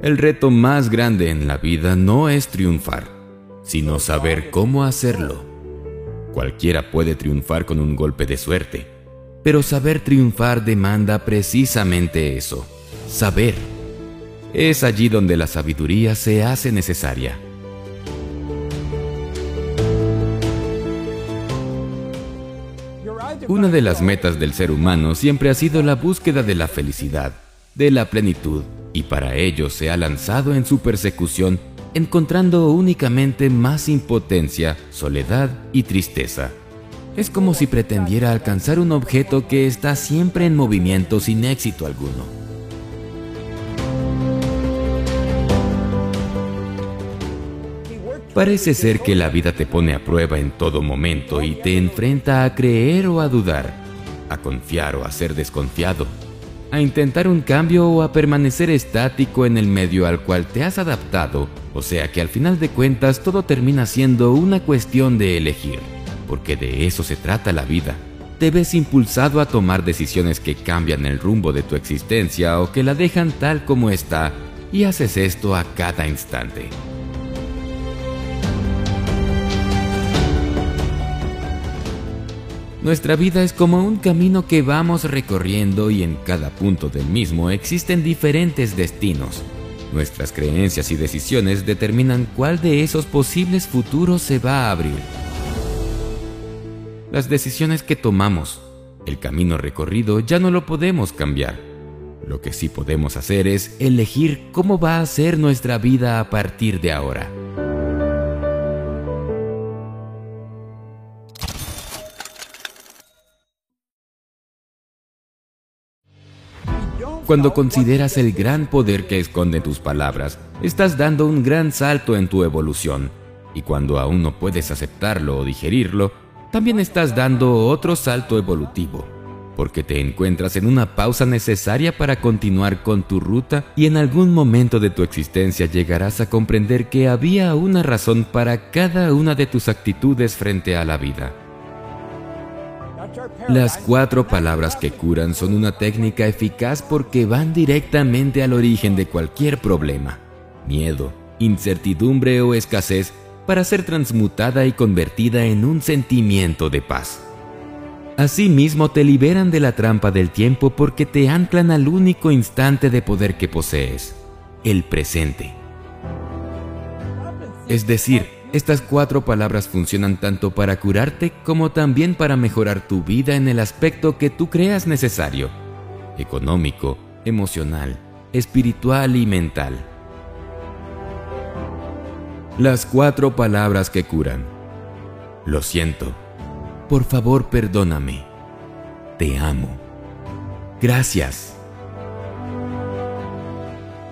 El reto más grande en la vida no es triunfar, sino saber cómo hacerlo. Cualquiera puede triunfar con un golpe de suerte, pero saber triunfar demanda precisamente eso, saber. Es allí donde la sabiduría se hace necesaria. Una de las metas del ser humano siempre ha sido la búsqueda de la felicidad, de la plenitud, y para ello se ha lanzado en su persecución, encontrando únicamente más impotencia, soledad y tristeza. Es como si pretendiera alcanzar un objeto que está siempre en movimiento sin éxito alguno. Parece ser que la vida te pone a prueba en todo momento y te enfrenta a creer o a dudar, a confiar o a ser desconfiado, a intentar un cambio o a permanecer estático en el medio al cual te has adaptado, o sea que al final de cuentas todo termina siendo una cuestión de elegir, porque de eso se trata la vida. Te ves impulsado a tomar decisiones que cambian el rumbo de tu existencia o que la dejan tal como está, y haces esto a cada instante. Nuestra vida es como un camino que vamos recorriendo y en cada punto del mismo existen diferentes destinos. Nuestras creencias y decisiones determinan cuál de esos posibles futuros se va a abrir. Las decisiones que tomamos, el camino recorrido ya no lo podemos cambiar. Lo que sí podemos hacer es elegir cómo va a ser nuestra vida a partir de ahora. Cuando consideras el gran poder que esconden tus palabras, estás dando un gran salto en tu evolución. Y cuando aún no puedes aceptarlo o digerirlo, también estás dando otro salto evolutivo, porque te encuentras en una pausa necesaria para continuar con tu ruta y en algún momento de tu existencia llegarás a comprender que había una razón para cada una de tus actitudes frente a la vida. Las cuatro palabras que curan son una técnica eficaz porque van directamente al origen de cualquier problema, miedo, incertidumbre o escasez para ser transmutada y convertida en un sentimiento de paz. Asimismo te liberan de la trampa del tiempo porque te anclan al único instante de poder que posees, el presente. Es decir, estas cuatro palabras funcionan tanto para curarte como también para mejorar tu vida en el aspecto que tú creas necesario, económico, emocional, espiritual y mental. Las cuatro palabras que curan. Lo siento. Por favor, perdóname. Te amo. Gracias.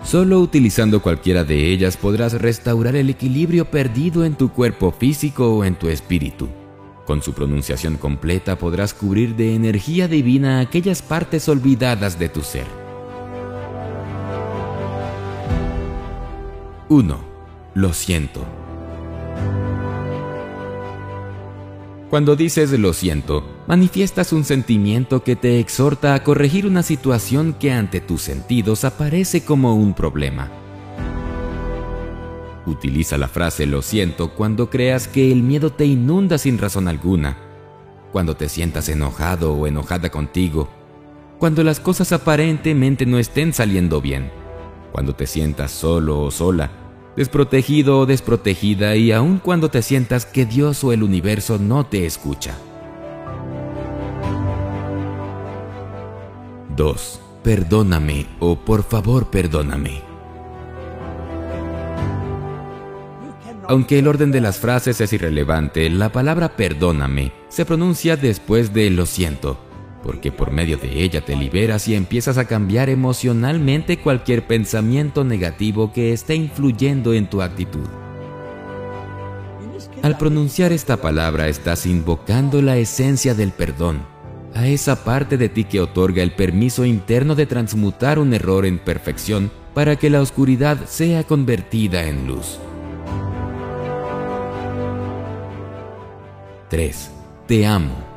Solo utilizando cualquiera de ellas podrás restaurar el equilibrio perdido en tu cuerpo físico o en tu espíritu. Con su pronunciación completa podrás cubrir de energía divina aquellas partes olvidadas de tu ser. 1. Lo siento. Cuando dices lo siento, manifiestas un sentimiento que te exhorta a corregir una situación que ante tus sentidos aparece como un problema. Utiliza la frase lo siento cuando creas que el miedo te inunda sin razón alguna, cuando te sientas enojado o enojada contigo, cuando las cosas aparentemente no estén saliendo bien, cuando te sientas solo o sola, desprotegido o desprotegida y aun cuando te sientas que Dios o el universo no te escucha. 2. Perdóname o por favor perdóname. Aunque el orden de las frases es irrelevante, la palabra perdóname se pronuncia después de lo siento porque por medio de ella te liberas y empiezas a cambiar emocionalmente cualquier pensamiento negativo que esté influyendo en tu actitud. Al pronunciar esta palabra estás invocando la esencia del perdón, a esa parte de ti que otorga el permiso interno de transmutar un error en perfección para que la oscuridad sea convertida en luz. 3. Te amo.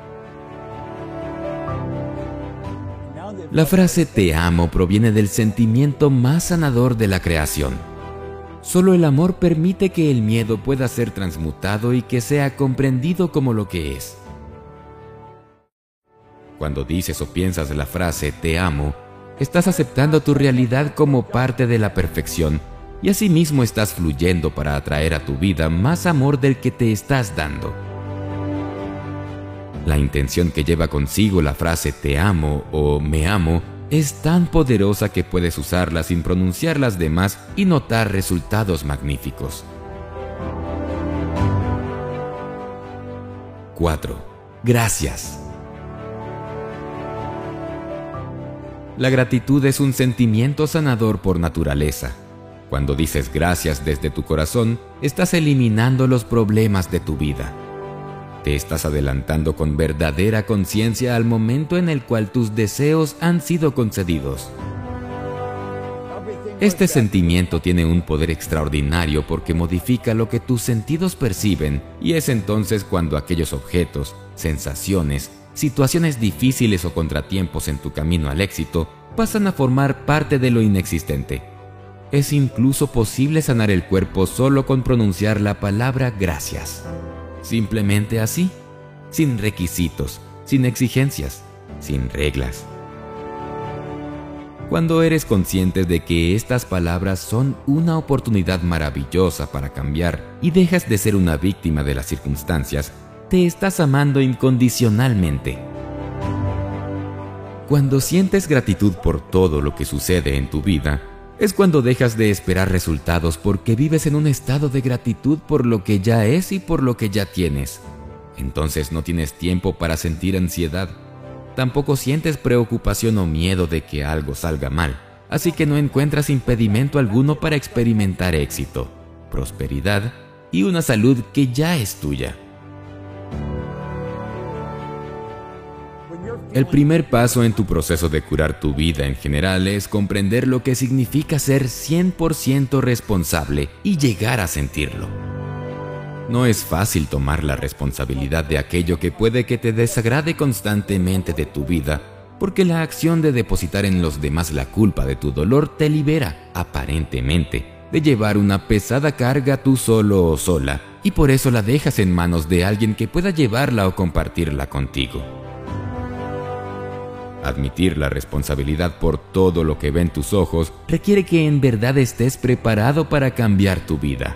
La frase te amo proviene del sentimiento más sanador de la creación. Solo el amor permite que el miedo pueda ser transmutado y que sea comprendido como lo que es. Cuando dices o piensas la frase te amo, estás aceptando tu realidad como parte de la perfección y asimismo estás fluyendo para atraer a tu vida más amor del que te estás dando. La intención que lleva consigo la frase te amo o me amo es tan poderosa que puedes usarla sin pronunciar las demás y notar resultados magníficos. 4. Gracias. La gratitud es un sentimiento sanador por naturaleza. Cuando dices gracias desde tu corazón, estás eliminando los problemas de tu vida. Te estás adelantando con verdadera conciencia al momento en el cual tus deseos han sido concedidos. Este sentimiento tiene un poder extraordinario porque modifica lo que tus sentidos perciben y es entonces cuando aquellos objetos, sensaciones, situaciones difíciles o contratiempos en tu camino al éxito pasan a formar parte de lo inexistente. Es incluso posible sanar el cuerpo solo con pronunciar la palabra gracias. Simplemente así, sin requisitos, sin exigencias, sin reglas. Cuando eres consciente de que estas palabras son una oportunidad maravillosa para cambiar y dejas de ser una víctima de las circunstancias, te estás amando incondicionalmente. Cuando sientes gratitud por todo lo que sucede en tu vida, es cuando dejas de esperar resultados porque vives en un estado de gratitud por lo que ya es y por lo que ya tienes. Entonces no tienes tiempo para sentir ansiedad. Tampoco sientes preocupación o miedo de que algo salga mal, así que no encuentras impedimento alguno para experimentar éxito, prosperidad y una salud que ya es tuya. El primer paso en tu proceso de curar tu vida en general es comprender lo que significa ser 100% responsable y llegar a sentirlo. No es fácil tomar la responsabilidad de aquello que puede que te desagrade constantemente de tu vida, porque la acción de depositar en los demás la culpa de tu dolor te libera, aparentemente, de llevar una pesada carga tú solo o sola, y por eso la dejas en manos de alguien que pueda llevarla o compartirla contigo. Admitir la responsabilidad por todo lo que ven tus ojos requiere que en verdad estés preparado para cambiar tu vida.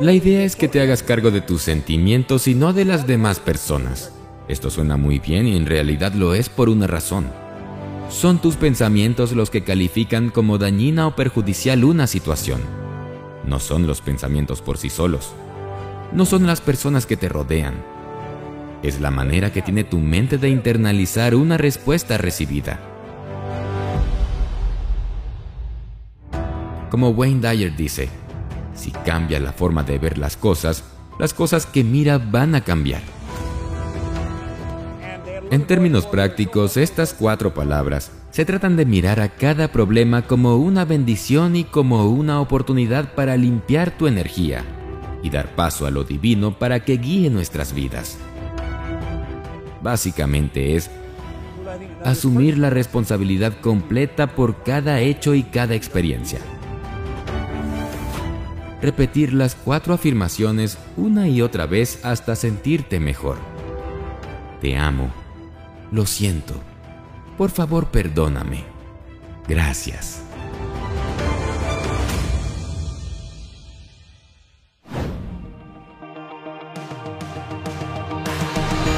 La idea es que te hagas cargo de tus sentimientos y no de las demás personas. Esto suena muy bien y en realidad lo es por una razón. Son tus pensamientos los que califican como dañina o perjudicial una situación. No son los pensamientos por sí solos. No son las personas que te rodean es la manera que tiene tu mente de internalizar una respuesta recibida. Como Wayne Dyer dice, si cambia la forma de ver las cosas, las cosas que mira van a cambiar. En términos prácticos, estas cuatro palabras se tratan de mirar a cada problema como una bendición y como una oportunidad para limpiar tu energía y dar paso a lo divino para que guíe nuestras vidas. Básicamente es asumir la responsabilidad completa por cada hecho y cada experiencia. Repetir las cuatro afirmaciones una y otra vez hasta sentirte mejor. Te amo. Lo siento. Por favor, perdóname. Gracias.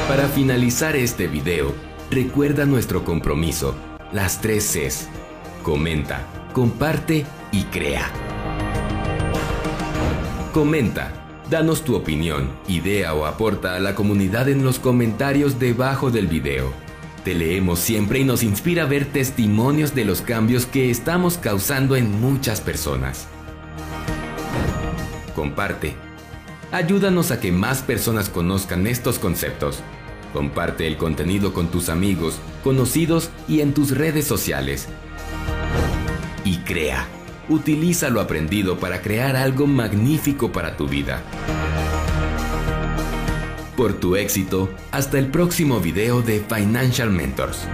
Para finalizar este video, recuerda nuestro compromiso, las tres Cs. Comenta, comparte y crea. Comenta, danos tu opinión, idea o aporta a la comunidad en los comentarios debajo del video. Te leemos siempre y nos inspira ver testimonios de los cambios que estamos causando en muchas personas. Comparte. Ayúdanos a que más personas conozcan estos conceptos Comparte el contenido con tus amigos, conocidos y en tus redes sociales. Y crea. Utiliza lo aprendido para crear algo magnífico para tu vida. por tu éxito. Hasta el próximo video de Financial Mentors.